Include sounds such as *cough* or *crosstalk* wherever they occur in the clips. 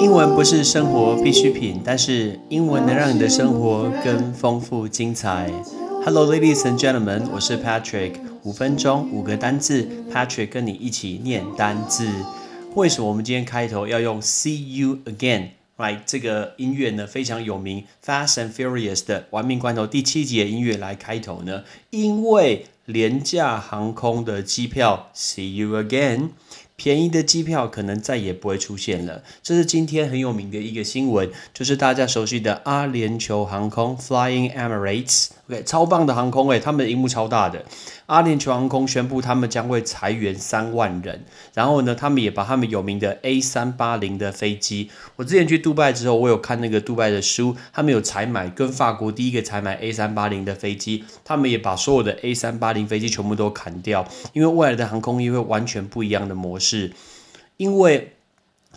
英文不是生活必需品，但是英文能让你的生活更丰富精彩。Hello, ladies and gentlemen，我是 Patrick。五分钟五个单字，Patrick 跟你一起念单字。为什么我们今天开头要用 See you again？Right，这个音乐呢非常有名，Fast and Furious 的《玩命关头》第七集的音乐来开头呢？因为廉价航空的机票，See you again。便宜的机票可能再也不会出现了。这是今天很有名的一个新闻，就是大家熟悉的阿联酋航空 （Flying Emirates）。OK，超棒的航空诶，他们的荧幕超大的。阿联酋航空宣布他们将会裁员三万人，然后呢，他们也把他们有名的 A 三八零的飞机。我之前去杜拜之后，我有看那个杜拜的书，他们有采买跟法国第一个采买 A 三八零的飞机，他们也把所有的 A 三八零飞机全部都砍掉，因为未来的航空业会完全不一样的模式。是，因为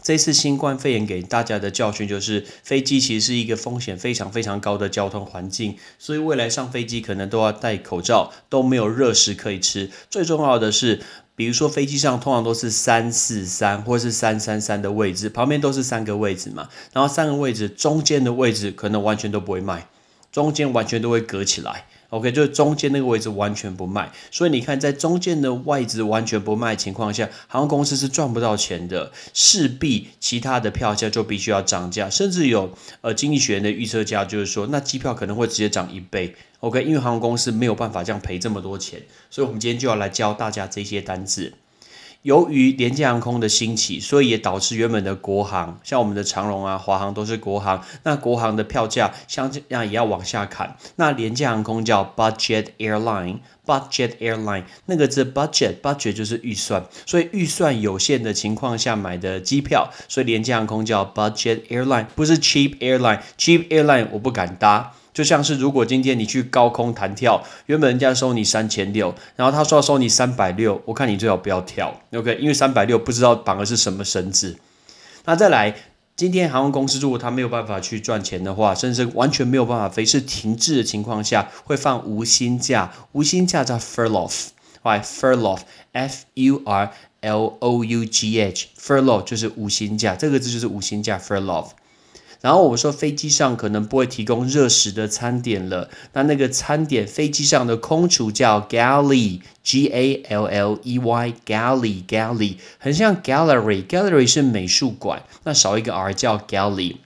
这次新冠肺炎给大家的教训就是，飞机其实是一个风险非常非常高的交通环境，所以未来上飞机可能都要戴口罩，都没有热食可以吃。最重要的是，比如说飞机上通常都是三四三或是三三三的位置，旁边都是三个位置嘛，然后三个位置中间的位置可能完全都不会卖，中间完全都会隔起来。OK，就是中间那个位置完全不卖，所以你看，在中间的外资完全不卖情况下，航空公司是赚不到钱的，势必其他的票价就必须要涨价，甚至有呃经济学人的预测价就是说，那机票可能会直接涨一倍。OK，因为航空公司没有办法这样赔这么多钱，所以我们今天就要来教大家这些单字。由于廉价航空的兴起，所以也导致原本的国航，像我们的长荣啊、华航都是国航，那国航的票价像这样也要往下砍。那廉价航空叫 budget airline，budget airline 那个字 budget，budget 就是预算，所以预算有限的情况下买的机票，所以廉价航空叫 budget airline，不是 cheap airline，cheap airline 我不敢搭。就像是如果今天你去高空弹跳，原本人家收你三千六，然后他说要收你三百六，我看你最好不要跳，OK？因为三百六不知道绑的是什么绳子。那再来，今天航空公司如果他没有办法去赚钱的话，甚至完全没有办法飞，是停滞的情况下，会放无薪假，无薪假叫 furlough，right？furlough，f u r l o u g h，furlough 就是无薪假，这个字就是无薪假 furlough。然后我说飞机上可能不会提供热食的餐点了，那那个餐点飞机上的空厨叫 galley，g a l l e y，galley galley，很像 gallery，gallery 是美术馆，那少一个 r 叫 galley。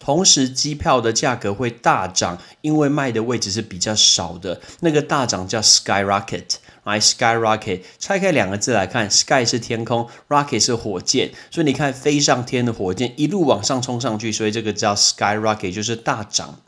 同时机票的价格会大涨，因为卖的位置是比较少的，那个大涨叫 skyrocket。My，skyrocket，拆开两个字来看，sky 是天空，rocket 是火箭，所以你看飞上天的火箭一路往上冲上去，所以这个叫 skyrocket，就是大涨。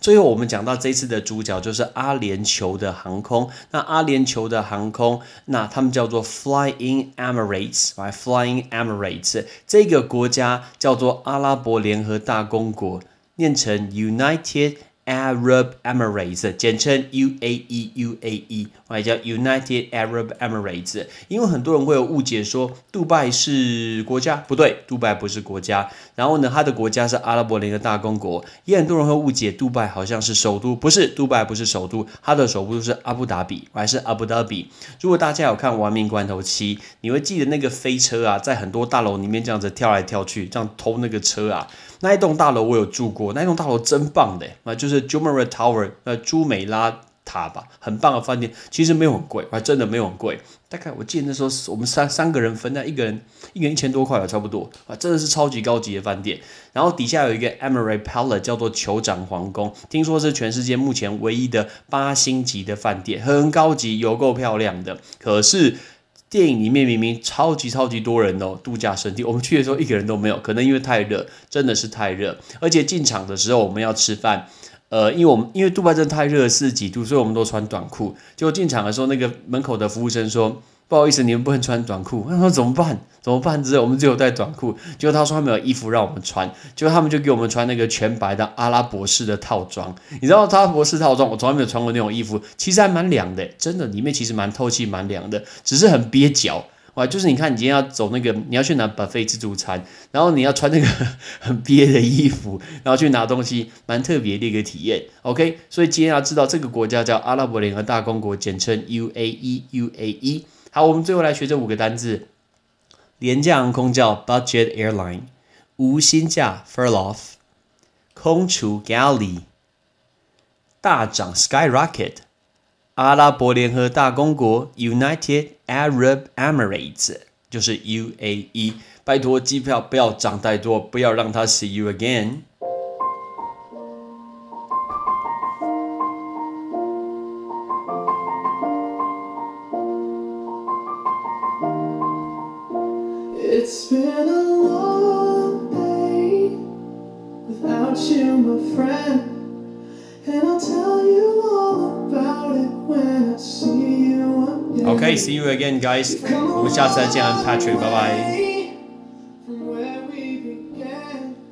最后我们讲到这次的主角就是阿联酋的航空，那阿联酋的航空，那他们叫做 Flying Emirates，来 Flying Emirates，这个国家叫做阿拉伯联合大公国，念成 United。Arab Emirates，简称 UAE，UAE，或者叫 United Arab Emirates。因为很多人会有误解，说杜拜是国家，不对，杜拜不是国家。然后呢，它的国家是阿拉伯联合大公国。也很多人会误解，杜拜好像是首都，不是，杜拜不是首都，它的首都是阿布达比，还是阿布达比。如果大家有看《亡命关头七》，你会记得那个飞车啊，在很多大楼里面这样子跳来跳去，这样偷那个车啊。那一栋大楼我有住过，那一栋大楼真棒的，那，就是 j u m e r a Tower，呃，朱美拉塔吧，很棒的饭店，其实没有很贵，还真的没有很贵，大概我记得那时候我们三三个人分，那一个人一个人一千多块吧，差不多，啊，真的是超级高级的饭店。然后底下有一个 Emirate Palace，叫做酋长皇宫，听说是全世界目前唯一的八星级的饭店，很高级，有够漂亮的。可是。电影里面明明超级超级多人哦，度假胜地。我们去的时候一个人都没有，可能因为太热，真的是太热。而且进场的时候我们要吃饭，呃，因为我们因为杜拜真的太热，四十几度，所以我们都穿短裤。结果进场的时候，那个门口的服务生说。不好意思，你们不能穿短裤。他说怎么办？怎么办？之后我们只有带短裤。结果他说他没有衣服让我们穿，结果他们就给我们穿那个全白的阿拉伯式的套装。你知道阿拉伯式套装，我从来没有穿过那种衣服，其实还蛮凉的，真的，里面其实蛮透气、蛮凉的，只是很憋脚。哇，就是你看，你今天要走那个，你要去拿 buffet 自助餐，然后你要穿那个 *laughs* 很憋的衣服，然后去拿东西，蛮特别的一个体验。OK，所以今天要知道这个国家叫阿拉伯联合大公国，简称 UAE，UAE。好，我们最后来学这五个单字廉价航空叫 budget airline，无薪假 furlough，空厨 galley，大涨 skyrocket，阿拉伯联合大公国 United Arab Emirates 就是 UAE，拜托机票不要涨太多，不要让它 see you again。It's been a long day without you, my friend. And I'll tell you all about it when I see you again. Okay, see you again, guys. 我们下次再见，Patrick，拜拜。